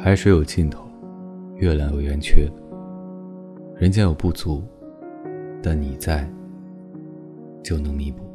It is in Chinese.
海水有尽头，月亮有圆缺，人间有不足，但你在，就能弥补。